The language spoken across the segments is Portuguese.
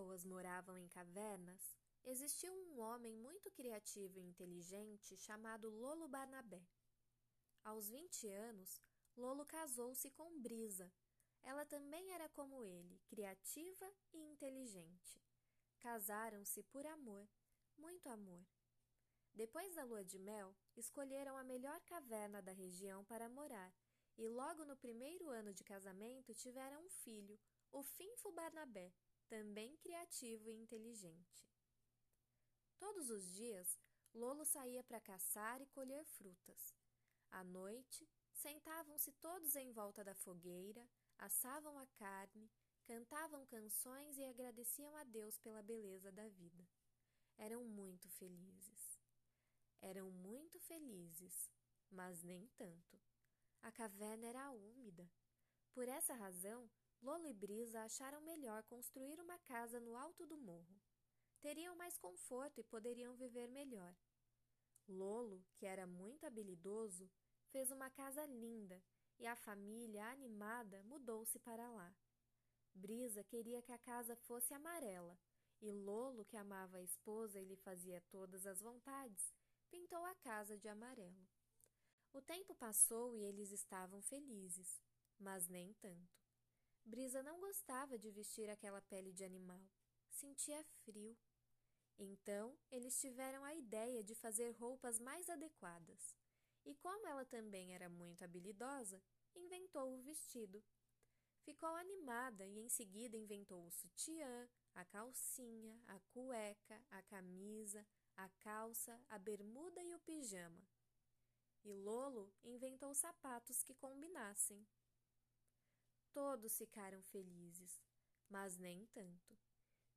pessoas moravam em cavernas, existiu um homem muito criativo e inteligente chamado Lolo Barnabé. Aos 20 anos, Lolo casou-se com Brisa. Ela também era como ele, criativa e inteligente. Casaram-se por amor, muito amor. Depois da lua de mel, escolheram a melhor caverna da região para morar e logo no primeiro ano de casamento tiveram um filho, o Finfo Barnabé, também criativo e inteligente. Todos os dias, Lolo saía para caçar e colher frutas. À noite, sentavam-se todos em volta da fogueira, assavam a carne, cantavam canções e agradeciam a Deus pela beleza da vida. Eram muito felizes. Eram muito felizes, mas nem tanto. A caverna era úmida. Por essa razão, Lolo e Brisa acharam melhor construir uma casa no alto do morro. Teriam mais conforto e poderiam viver melhor. Lolo, que era muito habilidoso, fez uma casa linda e a família, animada, mudou-se para lá. Brisa queria que a casa fosse amarela e Lolo, que amava a esposa e lhe fazia todas as vontades, pintou a casa de amarelo. O tempo passou e eles estavam felizes, mas nem tanto. Brisa não gostava de vestir aquela pele de animal. Sentia frio. Então, eles tiveram a ideia de fazer roupas mais adequadas. E como ela também era muito habilidosa, inventou o vestido. Ficou animada e em seguida inventou o sutiã, a calcinha, a cueca, a camisa, a calça, a bermuda e o pijama. E Lolo inventou sapatos que combinassem. Todos ficaram felizes, mas nem tanto.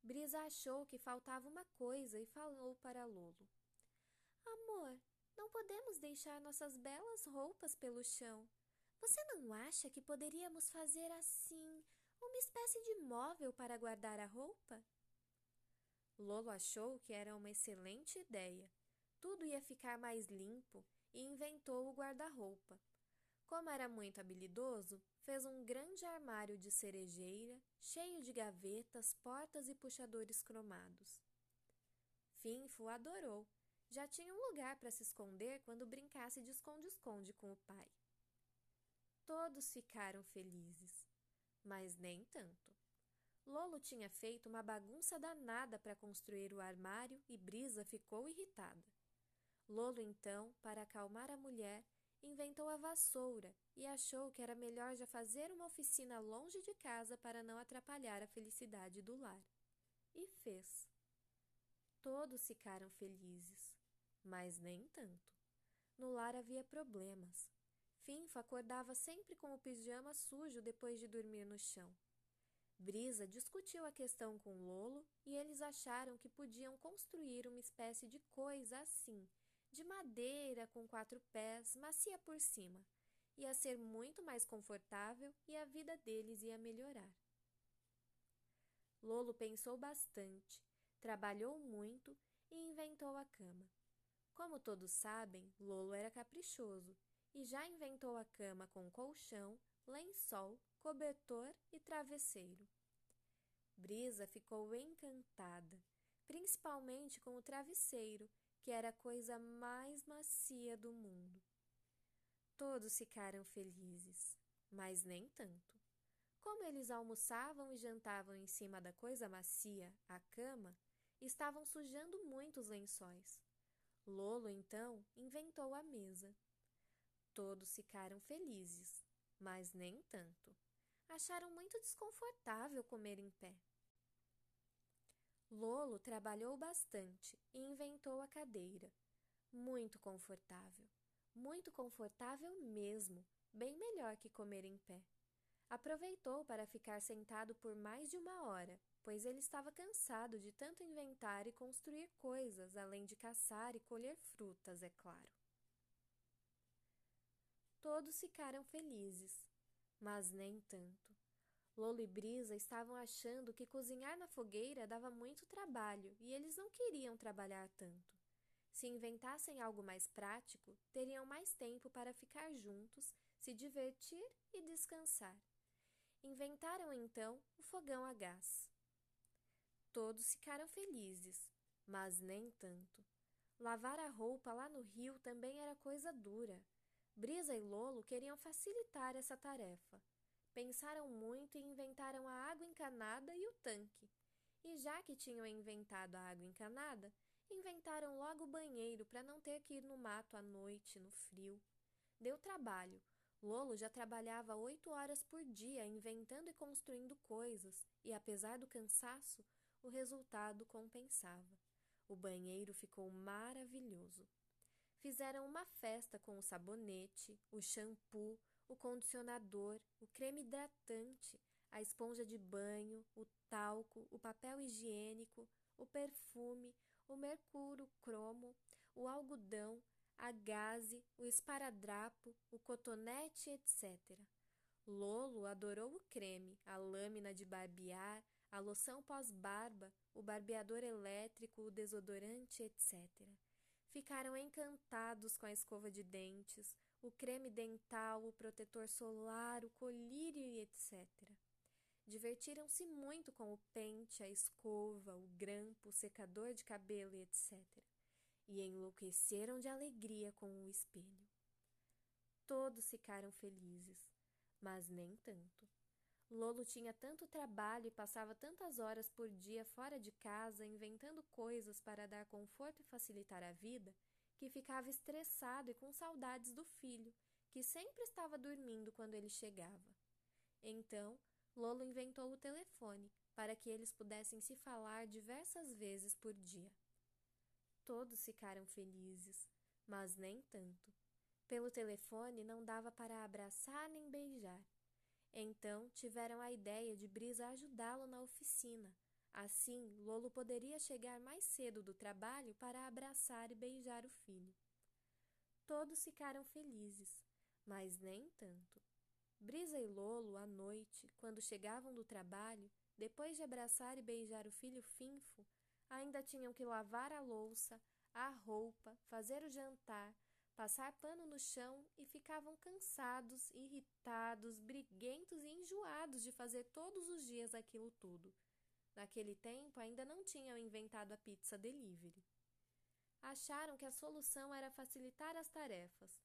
Brisa achou que faltava uma coisa e falou para Lolo: Amor, não podemos deixar nossas belas roupas pelo chão. Você não acha que poderíamos fazer assim, uma espécie de móvel para guardar a roupa? Lolo achou que era uma excelente ideia. Tudo ia ficar mais limpo e inventou o guarda-roupa. Como era muito habilidoso, fez um grande armário de cerejeira, cheio de gavetas, portas e puxadores cromados. Finfo adorou. Já tinha um lugar para se esconder quando brincasse de esconde-esconde com o pai. Todos ficaram felizes, mas nem tanto. Lolo tinha feito uma bagunça danada para construir o armário e Brisa ficou irritada. Lolo, então, para acalmar a mulher, inventou a vassoura e achou que era melhor já fazer uma oficina longe de casa para não atrapalhar a felicidade do lar. E fez. Todos ficaram felizes, mas nem tanto. No lar havia problemas. Finfa acordava sempre com o pijama sujo depois de dormir no chão. Brisa discutiu a questão com Lolo e eles acharam que podiam construir uma espécie de coisa assim, de madeira com quatro pés, macia por cima. Ia ser muito mais confortável e a vida deles ia melhorar. Lolo pensou bastante, trabalhou muito e inventou a cama. Como todos sabem, Lolo era caprichoso e já inventou a cama com colchão, lençol, cobertor e travesseiro. Brisa ficou encantada, principalmente com o travesseiro que era a coisa mais macia do mundo. Todos ficaram felizes, mas nem tanto. Como eles almoçavam e jantavam em cima da coisa macia, a cama, estavam sujando muito os lençóis. Lolo, então, inventou a mesa. Todos ficaram felizes, mas nem tanto. Acharam muito desconfortável comer em pé. Lolo trabalhou bastante e inventou a cadeira. Muito confortável. Muito confortável mesmo, bem melhor que comer em pé. Aproveitou para ficar sentado por mais de uma hora, pois ele estava cansado de tanto inventar e construir coisas, além de caçar e colher frutas, é claro. Todos ficaram felizes, mas nem tanto. Lolo e Brisa estavam achando que cozinhar na fogueira dava muito trabalho e eles não queriam trabalhar tanto. Se inventassem algo mais prático, teriam mais tempo para ficar juntos, se divertir e descansar. Inventaram então o fogão a gás. Todos ficaram felizes, mas nem tanto. Lavar a roupa lá no rio também era coisa dura. Brisa e Lolo queriam facilitar essa tarefa. Pensaram muito e inventaram a água encanada e o tanque. E já que tinham inventado a água encanada, inventaram logo o banheiro para não ter que ir no mato à noite, no frio. Deu trabalho. Lolo já trabalhava oito horas por dia inventando e construindo coisas, e apesar do cansaço, o resultado compensava. O banheiro ficou maravilhoso. Fizeram uma festa com o sabonete, o shampoo, o condicionador, o creme hidratante, a esponja de banho, o talco, o papel higiênico, o perfume, o mercúrio cromo, o algodão, a gaze, o esparadrapo, o cotonete, etc. Lolo adorou o creme, a lâmina de barbear, a loção pós-barba, o barbeador elétrico, o desodorante, etc. Ficaram encantados com a escova de dentes, o creme dental, o protetor solar, o colírio e etc. Divertiram-se muito com o pente, a escova, o grampo, o secador de cabelo e etc. E enlouqueceram de alegria com o espelho. Todos ficaram felizes, mas nem tanto. Lolo tinha tanto trabalho e passava tantas horas por dia fora de casa inventando coisas para dar conforto e facilitar a vida, que ficava estressado e com saudades do filho, que sempre estava dormindo quando ele chegava. Então, Lolo inventou o telefone para que eles pudessem se falar diversas vezes por dia. Todos ficaram felizes, mas nem tanto. Pelo telefone não dava para abraçar nem beijar. Então tiveram a ideia de Brisa ajudá-lo na oficina. Assim, Lolo poderia chegar mais cedo do trabalho para abraçar e beijar o filho. Todos ficaram felizes, mas nem tanto. Brisa e Lolo, à noite, quando chegavam do trabalho, depois de abraçar e beijar o filho finfo, ainda tinham que lavar a louça, a roupa, fazer o jantar, passar pano no chão e ficavam cansados, irritados, briguentos e enjoados de fazer todos os dias aquilo tudo. Naquele tempo ainda não tinham inventado a pizza delivery. Acharam que a solução era facilitar as tarefas.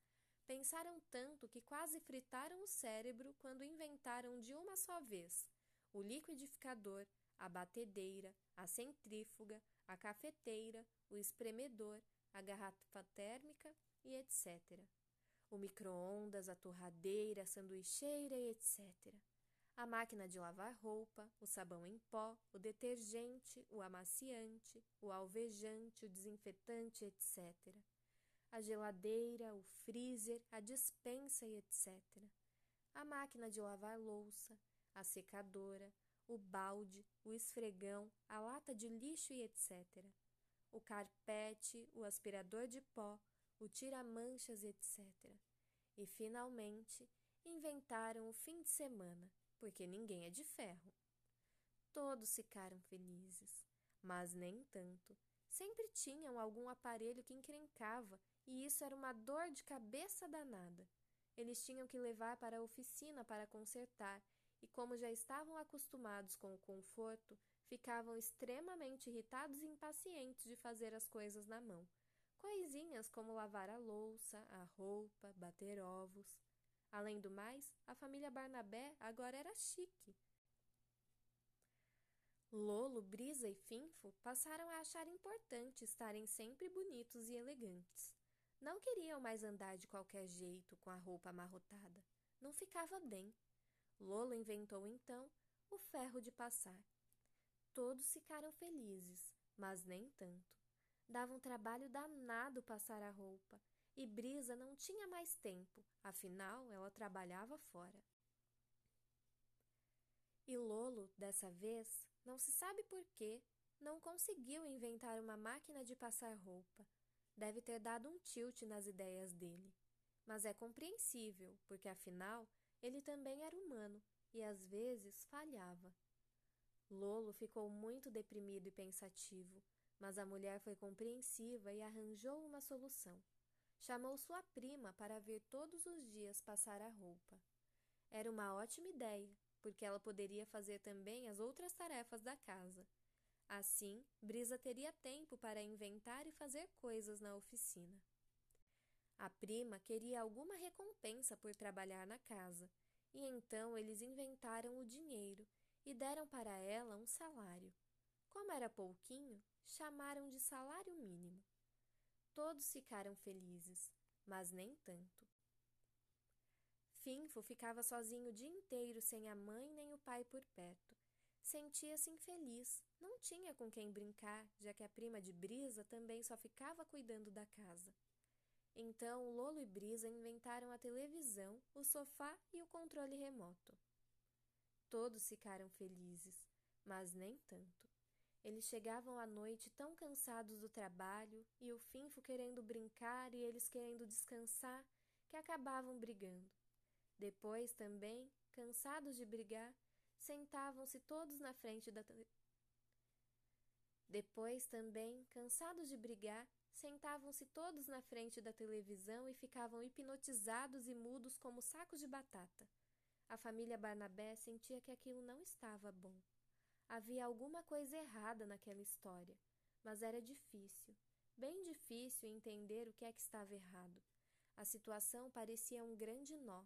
Pensaram tanto que quase fritaram o cérebro quando inventaram de uma só vez o liquidificador, a batedeira, a centrífuga, a cafeteira, o espremedor, a garrafa térmica e etc. O micro-ondas, a torradeira, a sanduicheira e etc. A máquina de lavar roupa, o sabão em pó, o detergente, o amaciante, o alvejante, o desinfetante, etc. A geladeira, o freezer, a dispensa e etc. A máquina de lavar louça, a secadora, o balde, o esfregão, a lata de lixo e etc. O carpete, o aspirador de pó, o tira-manchas, etc. E, finalmente, inventaram o fim de semana, porque ninguém é de ferro. Todos ficaram felizes, mas nem tanto. Sempre tinham algum aparelho que encrencava, e isso era uma dor de cabeça danada. Eles tinham que levar para a oficina para consertar, e como já estavam acostumados com o conforto, ficavam extremamente irritados e impacientes de fazer as coisas na mão coisinhas como lavar a louça, a roupa, bater ovos. Além do mais, a família Barnabé agora era chique. Lolo, Brisa e Finfo passaram a achar importante estarem sempre bonitos e elegantes. Não queriam mais andar de qualquer jeito com a roupa amarrotada. Não ficava bem. Lolo inventou então o ferro de passar. Todos ficaram felizes, mas nem tanto. Dava um trabalho danado passar a roupa, e Brisa não tinha mais tempo, afinal ela trabalhava fora. E Lolo, dessa vez, não se sabe por quê, não conseguiu inventar uma máquina de passar roupa. Deve ter dado um tilt nas ideias dele. Mas é compreensível, porque afinal ele também era humano e às vezes falhava. Lolo ficou muito deprimido e pensativo. Mas a mulher foi compreensiva e arranjou uma solução. Chamou sua prima para vir todos os dias passar a roupa. Era uma ótima ideia, porque ela poderia fazer também as outras tarefas da casa. Assim, Brisa teria tempo para inventar e fazer coisas na oficina. A prima queria alguma recompensa por trabalhar na casa, e então eles inventaram o dinheiro e deram para ela um salário. Como era pouquinho, chamaram de salário mínimo. Todos ficaram felizes, mas nem tanto. Finfo ficava sozinho o dia inteiro sem a mãe nem o pai por perto. Sentia-se infeliz, não tinha com quem brincar, já que a prima de Brisa também só ficava cuidando da casa. Então Lolo e Brisa inventaram a televisão, o sofá e o controle remoto. Todos ficaram felizes, mas nem tanto. Eles chegavam à noite tão cansados do trabalho e o Finfo querendo brincar e eles querendo descansar que acabavam brigando. Depois também, cansados de brigar, sentavam-se todos na frente da. Depois também, cansados de brigar, sentavam-se todos na frente da televisão e ficavam hipnotizados e mudos como sacos de batata. A família Barnabé sentia que aquilo não estava bom. Havia alguma coisa errada naquela história, mas era difícil, bem difícil entender o que é que estava errado. A situação parecia um grande nó.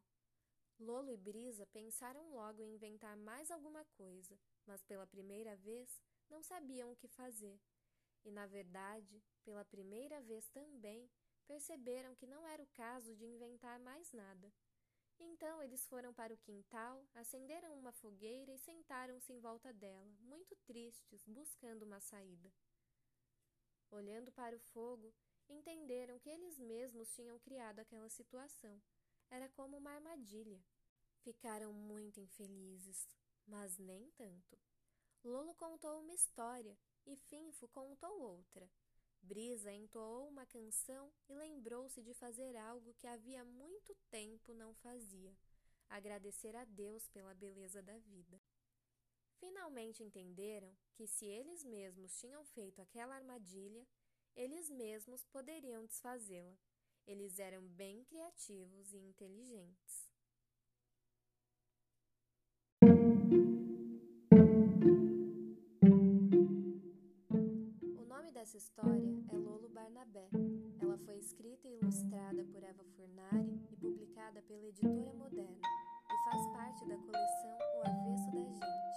Lolo e Brisa pensaram logo em inventar mais alguma coisa, mas pela primeira vez não sabiam o que fazer. E, na verdade, pela primeira vez também, perceberam que não era o caso de inventar mais nada. Então eles foram para o quintal, acenderam uma fogueira e sentaram-se em volta dela, muito tristes, buscando uma saída. Olhando para o fogo, entenderam que eles mesmos tinham criado aquela situação. Era como uma armadilha. Ficaram muito infelizes, mas nem tanto. Lolo contou uma história e Finfo contou outra. Brisa entoou uma canção e lembrou-se de fazer algo que havia muito tempo não fazia: agradecer a Deus pela beleza da vida. Finalmente entenderam que, se eles mesmos tinham feito aquela armadilha, eles mesmos poderiam desfazê-la. Eles eram bem criativos e inteligentes. Dessa história é Lolo Barnabé. Ela foi escrita e ilustrada por Eva Furnari e publicada pela Editora Moderna e faz parte da coleção O Avesso da Gente.